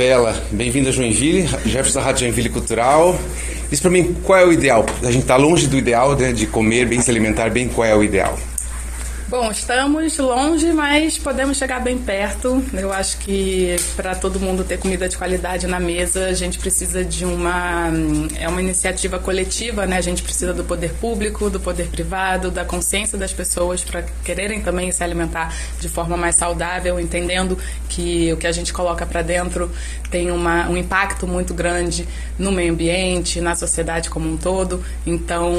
Bela, bem-vindo a Joinville, Jefferson da Rádio Joinville Cultural. Diz para mim qual é o ideal. A gente está longe do ideal né, de comer bem, se alimentar bem. Qual é o ideal? Bom, estamos longe, mas podemos chegar bem perto. Eu acho que para todo mundo ter comida de qualidade na mesa, a gente precisa de uma é uma iniciativa coletiva, né? A gente precisa do poder público, do poder privado, da consciência das pessoas para quererem também se alimentar de forma mais saudável, entendendo que o que a gente coloca para dentro tem uma, um impacto muito grande no meio ambiente, na sociedade como um todo. Então,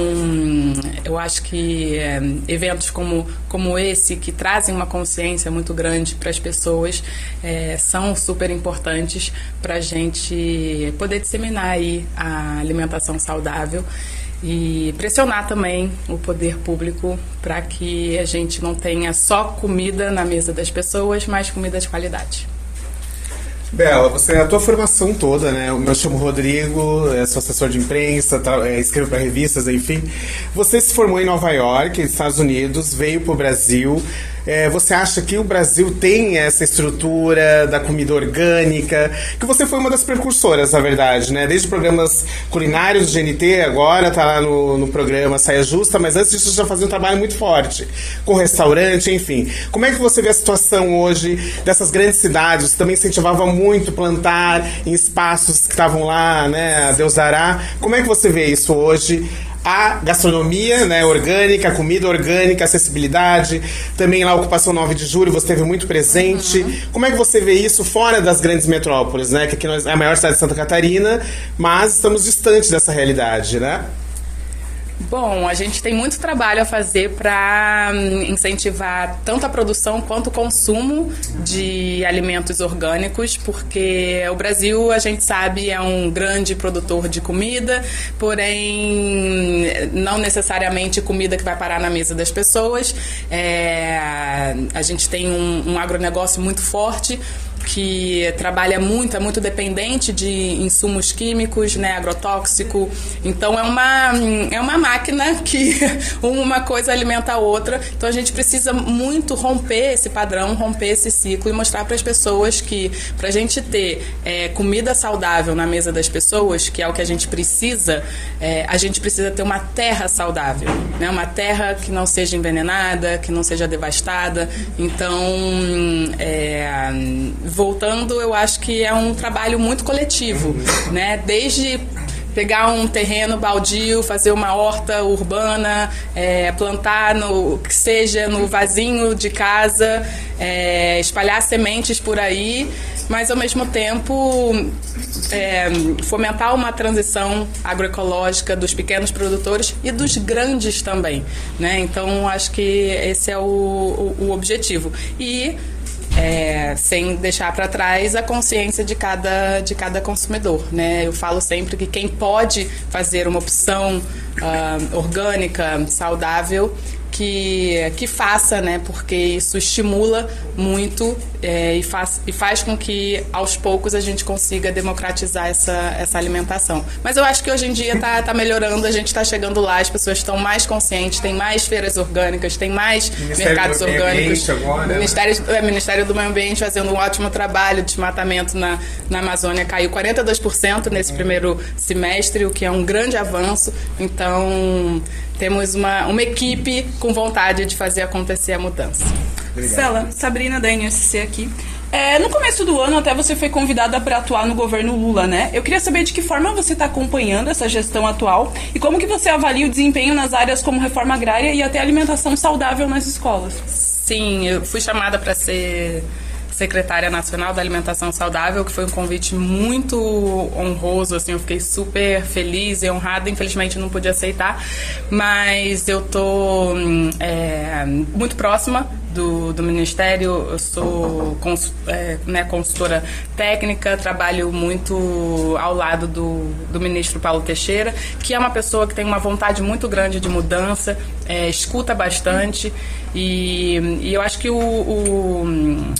eu acho que é, eventos como, como esse, que trazem uma consciência muito grande para as pessoas, é, são super importantes para a gente poder disseminar aí a alimentação saudável e pressionar também o poder público para que a gente não tenha só comida na mesa das pessoas, mas comida de qualidade. Bela, você a tua formação toda, né? Eu chamo Rodrigo, sou assessor de imprensa, é, escrevo para revistas, enfim. Você se formou em Nova York, Estados Unidos, veio para o Brasil, é, você acha que o Brasil tem essa estrutura da comida orgânica? Que você foi uma das precursoras, na verdade, né? Desde programas culinários do GNT, agora tá lá no, no programa Saia Justa, mas antes disso já fazia um trabalho muito forte com restaurante, enfim. Como é que você vê a situação hoje dessas grandes cidades? Você também incentivava muito plantar em espaços que estavam lá, né? Deus dará. Como é que você vê isso hoje? A gastronomia né, orgânica, a comida orgânica, acessibilidade, também lá a ocupação 9 de julho, você esteve muito presente. Uhum. Como é que você vê isso fora das grandes metrópoles, né? Que aqui nós, é a maior cidade de Santa Catarina, mas estamos distantes dessa realidade, né? Bom, a gente tem muito trabalho a fazer para hum, incentivar tanto a produção quanto o consumo de alimentos orgânicos, porque o Brasil, a gente sabe, é um grande produtor de comida, porém não necessariamente comida que vai parar na mesa das pessoas. É, a gente tem um, um agronegócio muito forte que trabalha muito, é muito dependente de insumos químicos, né, agrotóxico. Então é uma, é uma máquina que uma coisa alimenta a outra. Então a gente precisa muito romper esse padrão, romper esse ciclo e mostrar para as pessoas que para a gente ter é, comida saudável na mesa das pessoas, que é o que a gente precisa, é, a gente precisa ter uma terra saudável, né, uma terra que não seja envenenada, que não seja devastada. Então é, voltando, eu acho que é um trabalho muito coletivo, né? Desde pegar um terreno baldio, fazer uma horta urbana, é, plantar no que seja no vasinho de casa, é, espalhar sementes por aí, mas ao mesmo tempo é, fomentar uma transição agroecológica dos pequenos produtores e dos grandes também, né? Então acho que esse é o, o, o objetivo e é, sem deixar para trás a consciência de cada, de cada consumidor. Né? Eu falo sempre que quem pode fazer uma opção uh, orgânica, saudável, que, que faça, né? Porque isso estimula muito é, e, faz, e faz com que aos poucos a gente consiga democratizar essa, essa alimentação. Mas eu acho que hoje em dia está tá melhorando, a gente está chegando lá, as pessoas estão mais conscientes, tem mais feiras orgânicas, tem mais Ministério mercados orgânicos. Agora, né? Ministério, é, Ministério do Meio Ambiente fazendo um ótimo trabalho de desmatamento na, na Amazônia, caiu 42% nesse primeiro semestre, o que é um grande avanço. Então, temos uma, uma equipe com vontade de fazer acontecer a mudança. Cela, Sabrina da NSC aqui. É, no começo do ano, até você foi convidada para atuar no governo Lula, né? Eu queria saber de que forma você está acompanhando essa gestão atual e como que você avalia o desempenho nas áreas como reforma agrária e até alimentação saudável nas escolas. Sim, eu fui chamada para ser secretária nacional da alimentação saudável, que foi um convite muito honroso, assim, eu fiquei super feliz e honrada, infelizmente não pude aceitar, mas eu tô é, muito próxima do, do Ministério, eu sou cons, é, né, consultora técnica, trabalho muito ao lado do, do ministro Paulo Teixeira, que é uma pessoa que tem uma vontade muito grande de mudança, é, escuta bastante e, e eu acho que o, o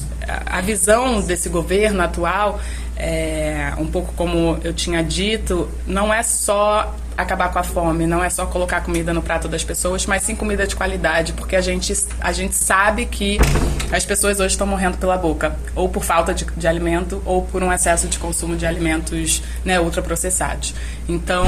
a visão desse governo atual é, um pouco como eu tinha dito, não é só acabar com a fome, não é só colocar comida no prato das pessoas, mas sim comida de qualidade, porque a gente, a gente sabe que as pessoas hoje estão morrendo pela boca, ou por falta de, de alimento, ou por um excesso de consumo de alimentos né, ultraprocessados. Então,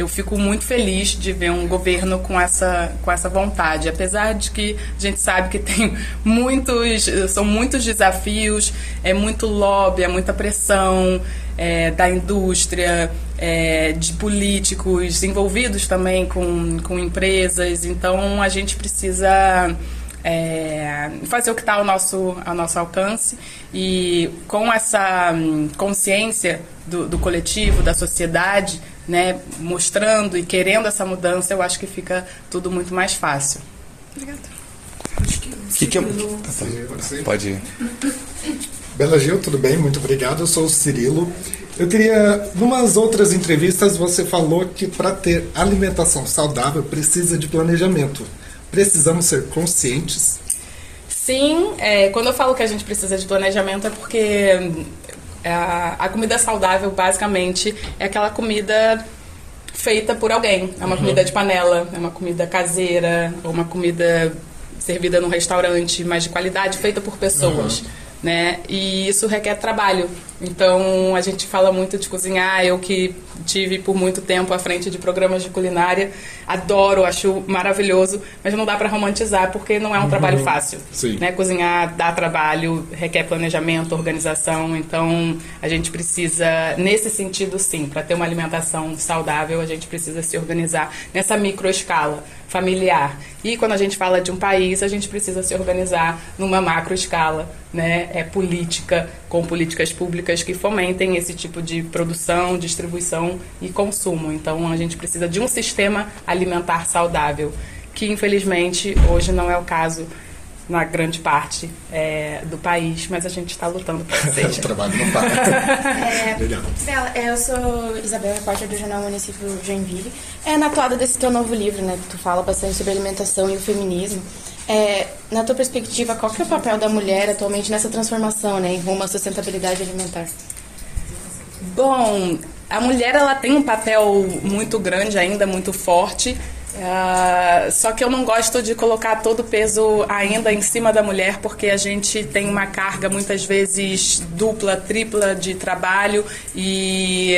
eu fico muito feliz de ver um governo com essa, com essa vontade, apesar de que a gente sabe que tem muitos, são muitos desafios, é muito lobby, é muita pressão, é, da indústria, é, de políticos envolvidos também com, com empresas. Então a gente precisa é, fazer o que está ao nosso, ao nosso alcance e com essa hum, consciência do, do coletivo, da sociedade, né, mostrando e querendo essa mudança, eu acho que fica tudo muito mais fácil. Obrigada. Que que é... Pode ir. Bela Gil, tudo bem? Muito obrigado. Eu sou o Cirilo. Eu queria, numas outras entrevistas, você falou que para ter alimentação saudável precisa de planejamento. Precisamos ser conscientes. Sim, é, quando eu falo que a gente precisa de planejamento é porque a, a comida saudável, basicamente, é aquela comida feita por alguém. É uma uhum. comida de panela, é uma comida caseira, ou uma comida servida num restaurante, mas de qualidade, feita por pessoas. Uhum né? E isso requer trabalho. Então a gente fala muito de cozinhar. Eu que tive por muito tempo à frente de programas de culinária, adoro, acho maravilhoso, mas não dá para romantizar porque não é um uhum. trabalho fácil. Sim. Né? Cozinhar dá trabalho, requer planejamento, organização. Então a gente precisa, nesse sentido, sim, para ter uma alimentação saudável, a gente precisa se organizar nessa microescala familiar. E quando a gente fala de um país, a gente precisa se organizar numa macro escala, né? É política, com políticas públicas que fomentem esse tipo de produção, distribuição e consumo. Então a gente precisa de um sistema alimentar saudável, que infelizmente hoje não é o caso na grande parte é, do país, mas a gente está lutando para que seja. o trabalho não para. é, Bela, eu sou Isabel, repórter do Jornal Município Joinville. É, na toada desse teu novo livro, né, tu fala bastante sobre alimentação e o feminismo. É, na tua perspectiva, qual que é o papel da mulher atualmente nessa transformação, né, em rumo à sustentabilidade alimentar? Bom, a mulher ela tem um papel muito grande ainda, muito forte. Uh, só que eu não gosto de colocar todo o peso ainda em cima da mulher, porque a gente tem uma carga muitas vezes dupla, tripla de trabalho e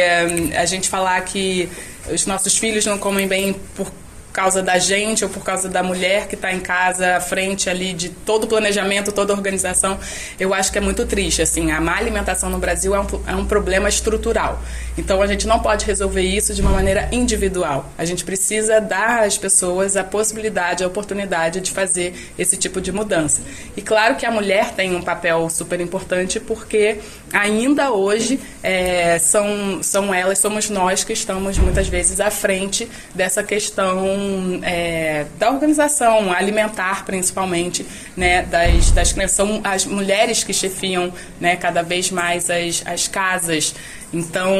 uh, a gente falar que os nossos filhos não comem bem por causa da gente ou por causa da mulher que está em casa à frente ali de todo o planejamento, toda a organização, eu acho que é muito triste. Assim, a má alimentação no Brasil é um, é um problema estrutural. Então a gente não pode resolver isso de uma maneira individual. A gente precisa dar às pessoas a possibilidade, a oportunidade de fazer esse tipo de mudança. E claro que a mulher tem um papel super importante porque ainda hoje é, são, são elas, somos nós que estamos muitas vezes à frente dessa questão é, da organização alimentar, principalmente, né, das, das crianças. São as mulheres que chefiam né, cada vez mais as, as casas. Então,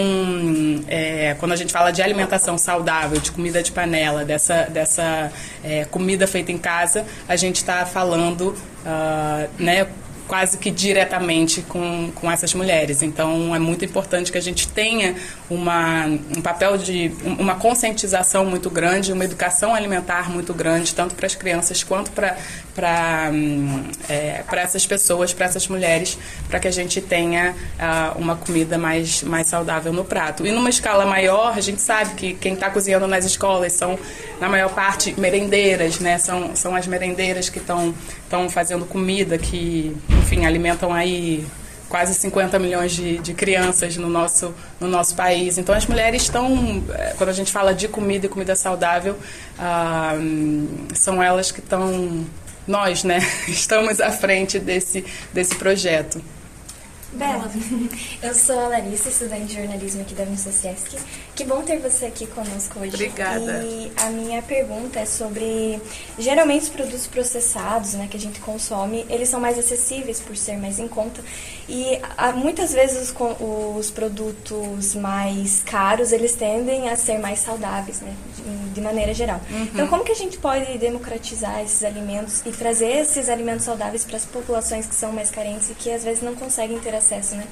é, quando a gente fala de alimentação saudável, de comida de panela, dessa, dessa é, comida feita em casa, a gente está falando uh, né, quase que diretamente com, com essas mulheres. Então, é muito importante que a gente tenha uma, um papel de uma conscientização muito grande, uma educação alimentar muito grande, tanto para as crianças quanto para é, essas pessoas, para essas mulheres, para que a gente tenha uh, uma comida mais mais saudável no prato. E numa escala maior, a gente sabe que quem está cozinhando nas escolas são na maior parte merendeiras, né? São são as merendeiras que estão estão fazendo comida que enfim, alimentam aí quase 50 milhões de, de, crianças no nosso, no nosso país. Então, as mulheres estão, eh, quando a gente fala de comida e comida saudável, ah, são elas que estão, nós, né, estamos à frente desse, desse projeto. Bela, eu sou a Larissa, estudante de jornalismo aqui da Unisociesc. Que bom ter você aqui conosco hoje. Obrigada. E a minha pergunta é sobre, geralmente os produtos processados, né, que a gente consome, eles são mais acessíveis por ser mais em conta. E a, muitas vezes os, os, produtos mais caros, eles tendem a ser mais saudáveis, né, de, maneira geral. Uhum. Então, como que a gente pode democratizar esses alimentos e trazer esses alimentos saudáveis para as populações que são mais carentes e que às vezes não conseguem ter acesso né,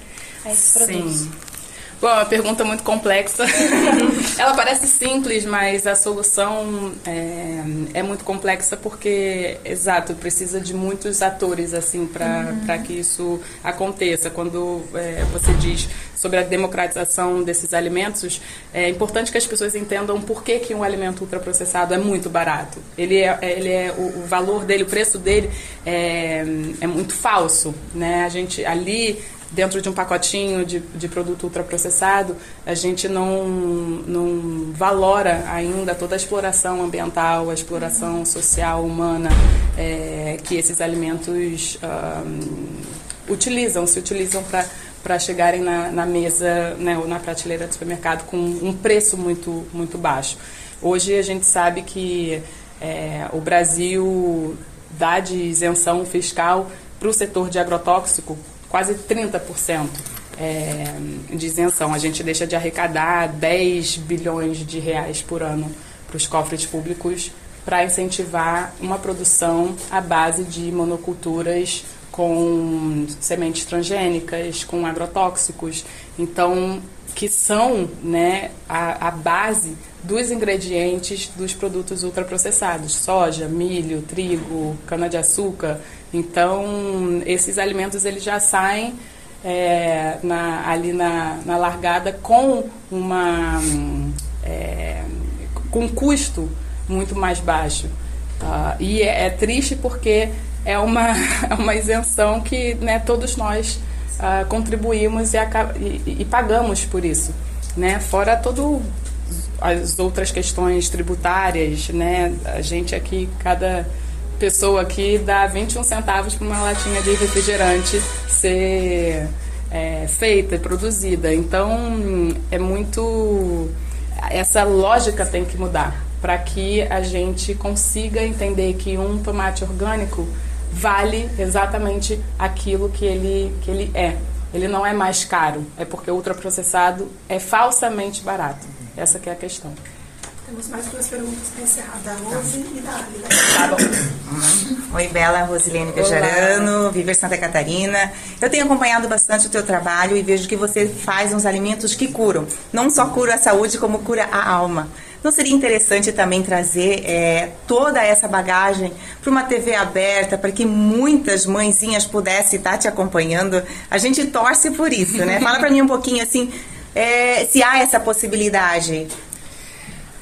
a esses produtos. Sim. Bom, é uma pergunta muito complexa. Ela parece simples, mas a solução é, é, muito complexa porque, exato, precisa de muitos atores assim para uhum. que isso aconteça. Quando é, você diz sobre a democratização desses alimentos, é importante que as pessoas entendam por que, que um alimento ultraprocessado é muito barato. Ele é, ele é o, o valor dele, o preço dele é, é muito falso, né? A gente ali dentro de um pacotinho de, de produto ultraprocessado, a gente não, não valora ainda toda a exploração ambiental, a exploração social, humana é, que esses alimentos um, utilizam, se utilizam para para chegarem na, na mesa né, ou na prateleira do supermercado com um preço muito, muito baixo. Hoje a gente sabe que é, o Brasil dá de isenção fiscal para o setor de agrotóxico quase 30% é, de isenção. A gente deixa de arrecadar 10 bilhões de reais por ano para os cofres públicos para incentivar uma produção à base de monoculturas com sementes transgênicas, com agrotóxicos. Então, que são né, a, a base dos ingredientes dos produtos ultraprocessados, soja, milho, trigo, cana-de-açúcar. Então, esses alimentos eles já saem é, na, ali na, na, largada com uma é, com um custo muito mais baixo. Uh, e é, é, triste porque é uma, é uma isenção que né, todos nós uh, contribuímos e, e, e, pagamos por isso. Né? Fora todo as outras questões tributárias, né? A gente aqui, cada pessoa aqui dá 21 centavos para uma latinha de refrigerante ser é, feita e produzida. Então, é muito. Essa lógica tem que mudar para que a gente consiga entender que um tomate orgânico vale exatamente aquilo que ele, que ele é. Ele não é mais caro, é porque o ultraprocessado é falsamente barato. Essa que é a questão. Temos mais duas perguntas para encerrar, da Rose e da Águida. Tá bom. Uhum. Oi, Bela, Rosilene Bejarano, Viver Santa Catarina. Eu tenho acompanhado bastante o teu trabalho e vejo que você faz uns alimentos que curam. Não só cura a saúde, como cura a alma. Não seria interessante também trazer é, toda essa bagagem para uma TV aberta, para que muitas mãezinhas pudessem estar te acompanhando? A gente torce por isso, né? Fala para mim um pouquinho assim, é, se há essa possibilidade.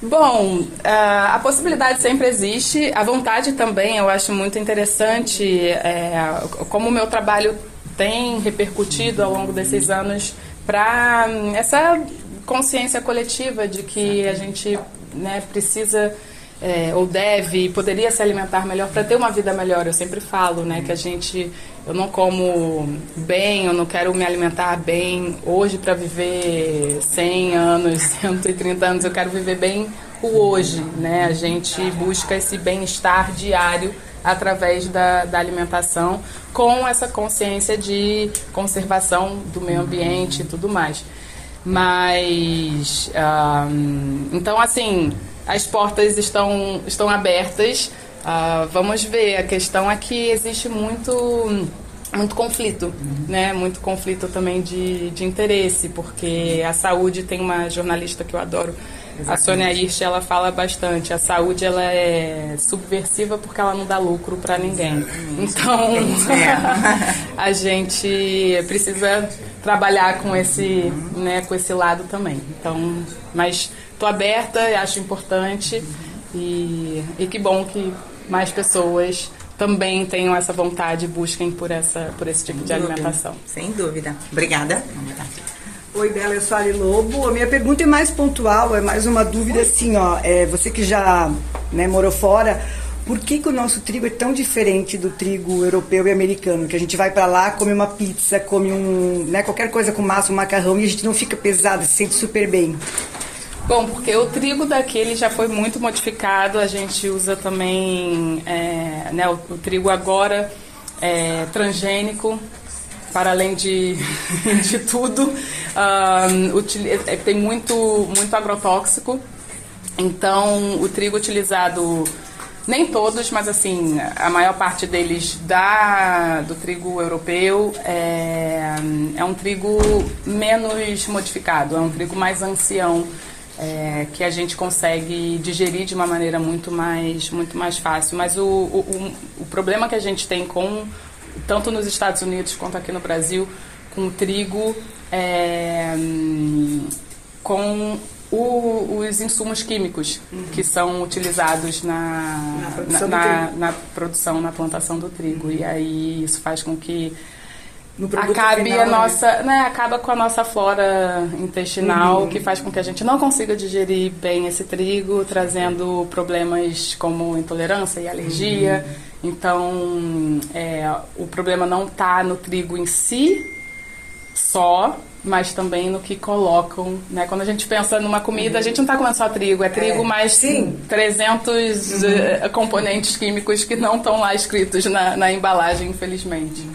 Bom, a possibilidade sempre existe, a vontade também, eu acho muito interessante é, como o meu trabalho tem repercutido ao longo desses anos para hum, essa consciência coletiva de que a gente né, precisa é, ou deve, poderia se alimentar melhor para ter uma vida melhor. Eu sempre falo, né, que a gente, eu não como bem, eu não quero me alimentar bem hoje para viver 100 anos, 130 anos. Eu quero viver bem o hoje, né? A gente busca esse bem-estar diário através da, da alimentação, com essa consciência de conservação do meio ambiente e tudo mais. Mas, um, então, assim, as portas estão, estão abertas. Uh, vamos ver. A questão é que existe muito muito conflito, né? Muito conflito também de, de interesse, porque a saúde tem uma jornalista que eu adoro, Exatamente. a Sônia Hirsch, ela fala bastante. A saúde ela é subversiva porque ela não dá lucro para ninguém. Então a gente precisa trabalhar com esse, né, com esse lado também. Então, mas estou aberta, acho importante e, e que bom que mais pessoas também tenham essa vontade e busquem por, essa, por esse tipo de alimentação. Sem dúvida. Obrigada. Oi, Bela, eu sou a Ali Lobo. A minha pergunta é mais pontual, é mais uma dúvida assim, ó. É, você que já né, morou fora, por que, que o nosso trigo é tão diferente do trigo europeu e americano? Que a gente vai para lá, come uma pizza, come um, né, qualquer coisa com massa, um macarrão e a gente não fica pesado, se sente super bem. Bom, porque o trigo daqui já foi muito modificado, a gente usa também é, né, o, o, trigo agora é, transgênico, para além de, de tudo, um, é, tem muito, muito agrotóxico. Então, o trigo utilizado nem todos, mas assim, a maior parte deles da, do trigo europeu é, é um trigo menos modificado, é um trigo mais ancião, é, que a gente consegue digerir de uma maneira muito mais, muito mais fácil. Mas o, o, o problema que a gente tem com, tanto nos Estados Unidos quanto aqui no Brasil, com o trigo, é, com o, os insumos químicos uhum. que são utilizados na, na, produção na, na, produção, na plantação do trigo. E aí isso faz com que acabe final, a né? nossa, né, acaba com a nossa flora intestinal, uhum. que faz com que a gente não consiga digerir bem esse trigo, trazendo problemas como intolerância e alergia. Uhum. Então, é, o problema não está no trigo em si só, mas também no que colocam, né? Quando a gente pensa numa comida, uhum. a gente não está comendo só trigo, é trigo é, mais sim. 300 uhum. uh, componentes químicos que não estão lá escritos na, na embalagem, infelizmente.